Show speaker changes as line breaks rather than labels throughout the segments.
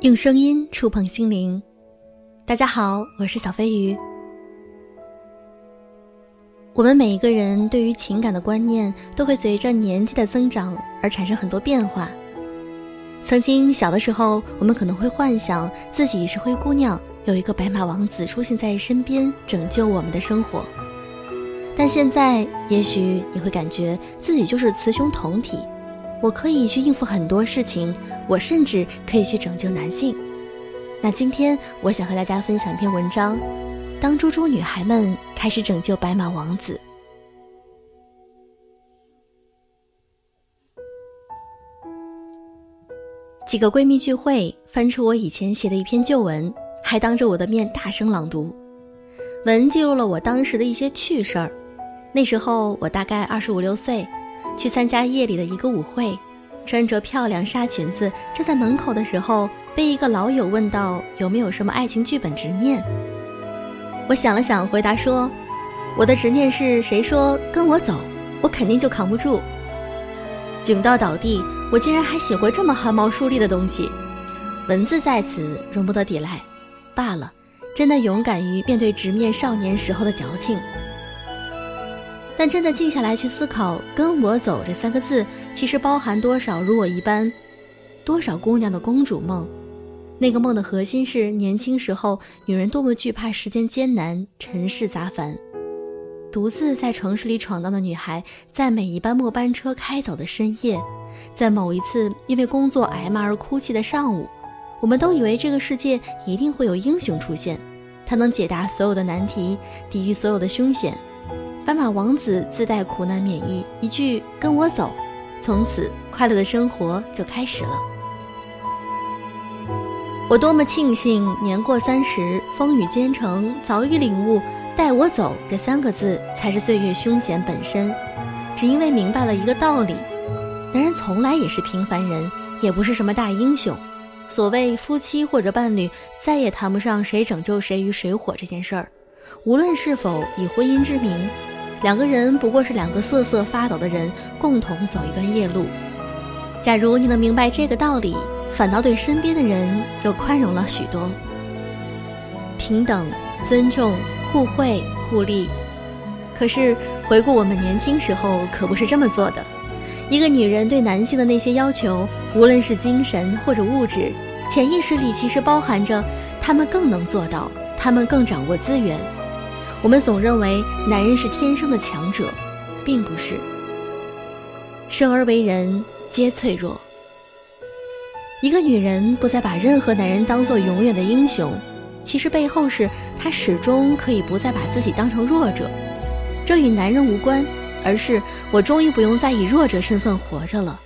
用声音触碰心灵，大家好，我是小飞鱼。我们每一个人对于情感的观念都会随着年纪的增长而产生很多变化。曾经小的时候，我们可能会幻想自己是灰姑娘，有一个白马王子出现在身边，拯救我们的生活。但现在，也许你会感觉自己就是雌雄同体。我可以去应付很多事情，我甚至可以去拯救男性。那今天我想和大家分享一篇文章：当猪猪女孩们开始拯救白马王子。几个闺蜜聚会，翻出我以前写的一篇旧文，还当着我的面大声朗读。文记录了我当时的一些趣事儿。那时候我大概二十五六岁。去参加夜里的一个舞会，穿着漂亮纱裙子站在门口的时候，被一个老友问到有没有什么爱情剧本执念。我想了想，回答说：“我的执念是谁说跟我走，我肯定就扛不住。”囧到倒地，我竟然还写过这么汗毛竖立的东西，文字在此容不得抵赖，罢了，真的勇敢于面对直面少年时候的矫情。但真的静下来去思考，“跟我走”这三个字，其实包含多少如我一般，多少姑娘的公主梦？那个梦的核心是年轻时候女人多么惧怕时间艰难、尘世杂烦，独自在城市里闯荡的女孩，在每一班末班车开走的深夜，在某一次因为工作挨骂而哭泣的上午，我们都以为这个世界一定会有英雄出现，他能解答所有的难题，抵御所有的凶险。白马王子自带苦难免疫，一句“跟我走”，从此快乐的生活就开始了。我多么庆幸年过三十，风雨兼程，早已领悟“带我走”这三个字才是岁月凶险本身。只因为明白了一个道理：男人从来也是平凡人，也不是什么大英雄。所谓夫妻或者伴侣，再也谈不上谁拯救谁于水火这件事儿。无论是否以婚姻之名。两个人不过是两个瑟瑟发抖的人，共同走一段夜路。假如你能明白这个道理，反倒对身边的人又宽容了许多。平等、尊重、互惠互利。可是回顾我们年轻时候，可不是这么做的。一个女人对男性的那些要求，无论是精神或者物质，潜意识里其实包含着他们更能做到，他们更掌握资源。我们总认为男人是天生的强者，并不是。生而为人皆脆弱。一个女人不再把任何男人当做永远的英雄，其实背后是她始终可以不再把自己当成弱者。这与男人无关，而是我终于不用再以弱者身份活着了。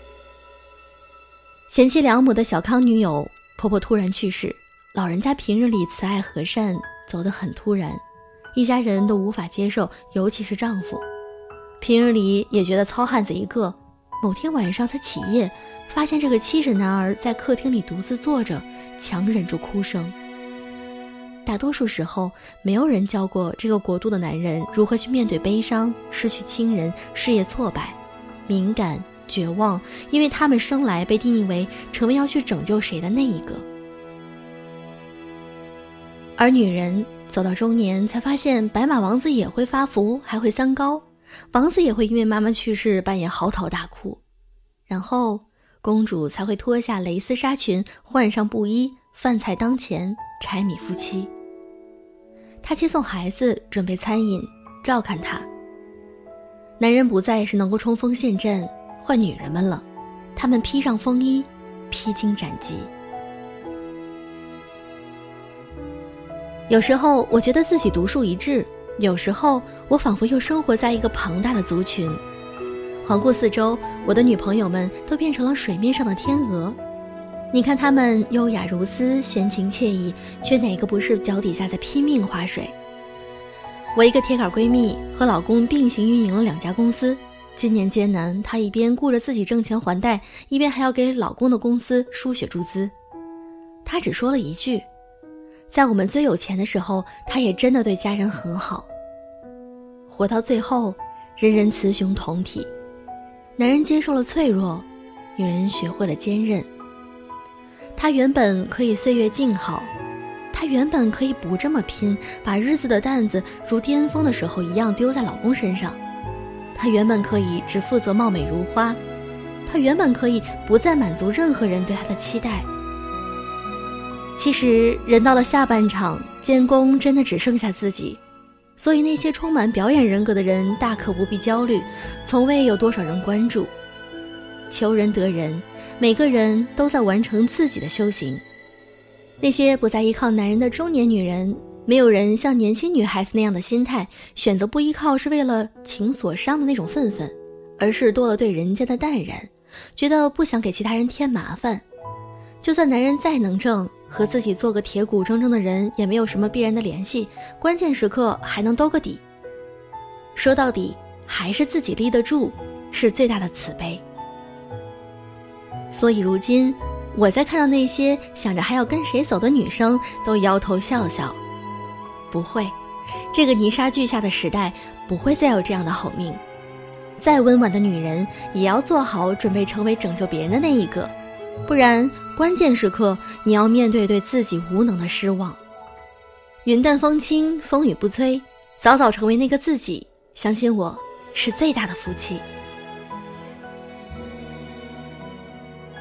贤妻良母的小康女友婆婆突然去世，老人家平日里慈爱和善，走得很突然。一家人都无法接受，尤其是丈夫，平日里也觉得糙汉子一个。某天晚上，他起夜，发现这个七尺男儿在客厅里独自坐着，强忍住哭声。大多数时候，没有人教过这个国度的男人如何去面对悲伤、失去亲人、事业挫败、敏感、绝望，因为他们生来被定义为成为要去拯救谁的那一个，而女人。走到中年，才发现白马王子也会发福，还会三高。王子也会因为妈妈去世扮演嚎啕大哭，然后公主才会脱下蕾丝纱裙，换上布衣，饭菜当前，柴米夫妻。她接送孩子，准备餐饮，照看他。男人不再是能够冲锋陷阵，换女人们了，他们披上风衣，披荆斩棘。有时候我觉得自己独树一帜，有时候我仿佛又生活在一个庞大的族群。环顾四周，我的女朋友们都变成了水面上的天鹅。你看她们优雅如丝，闲情惬意，却哪个不是脚底下在拼命划水？我一个铁杆闺蜜和老公并行运营了两家公司，今年艰难，她一边顾着自己挣钱还贷，一边还要给老公的公司输血注资。她只说了一句。在我们最有钱的时候，他也真的对家人很好。活到最后，人人雌雄同体，男人接受了脆弱，女人学会了坚韧。他原本可以岁月静好，他原本可以不这么拼，把日子的担子如巅峰的时候一样丢在老公身上。他原本可以只负责貌美如花，他原本可以不再满足任何人对他的期待。其实，人到了下半场，监工真的只剩下自己。所以，那些充满表演人格的人大可不必焦虑，从未有多少人关注。求人得人，每个人都在完成自己的修行。那些不再依靠男人的中年女人，没有人像年轻女孩子那样的心态，选择不依靠是为了情所伤的那种愤愤，而是多了对人家的淡然，觉得不想给其他人添麻烦。就算男人再能挣，和自己做个铁骨铮铮的人也没有什么必然的联系，关键时刻还能兜个底。说到底，还是自己立得住，是最大的慈悲。所以如今，我在看到那些想着还要跟谁走的女生，都摇头笑笑。不会，这个泥沙俱下的时代不会再有这样的好命。再温婉的女人，也要做好准备，成为拯救别人的那一个。不然，关键时刻你要面对对自己无能的失望。云淡风轻，风雨不摧，早早成为那个自己，相信我，是最大的福气。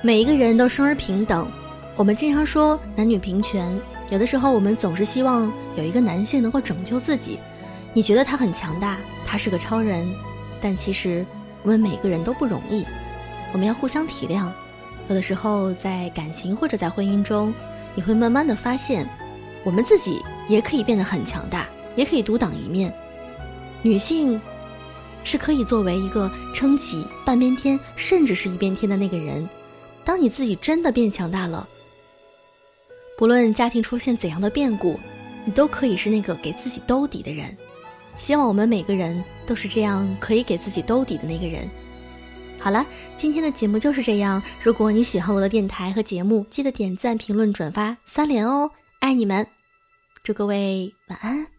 每一个人都生而平等，我们经常说男女平权，有的时候我们总是希望有一个男性能够拯救自己。你觉得他很强大，他是个超人，但其实我们每个人都不容易，我们要互相体谅。有的时候，在感情或者在婚姻中，你会慢慢的发现，我们自己也可以变得很强大，也可以独当一面。女性是可以作为一个撑起半边天，甚至是一边天的那个人。当你自己真的变强大了，不论家庭出现怎样的变故，你都可以是那个给自己兜底的人。希望我们每个人都是这样，可以给自己兜底的那个人。好了，今天的节目就是这样。如果你喜欢我的电台和节目，记得点赞、评论、转发三连哦！爱你们，祝各位晚安。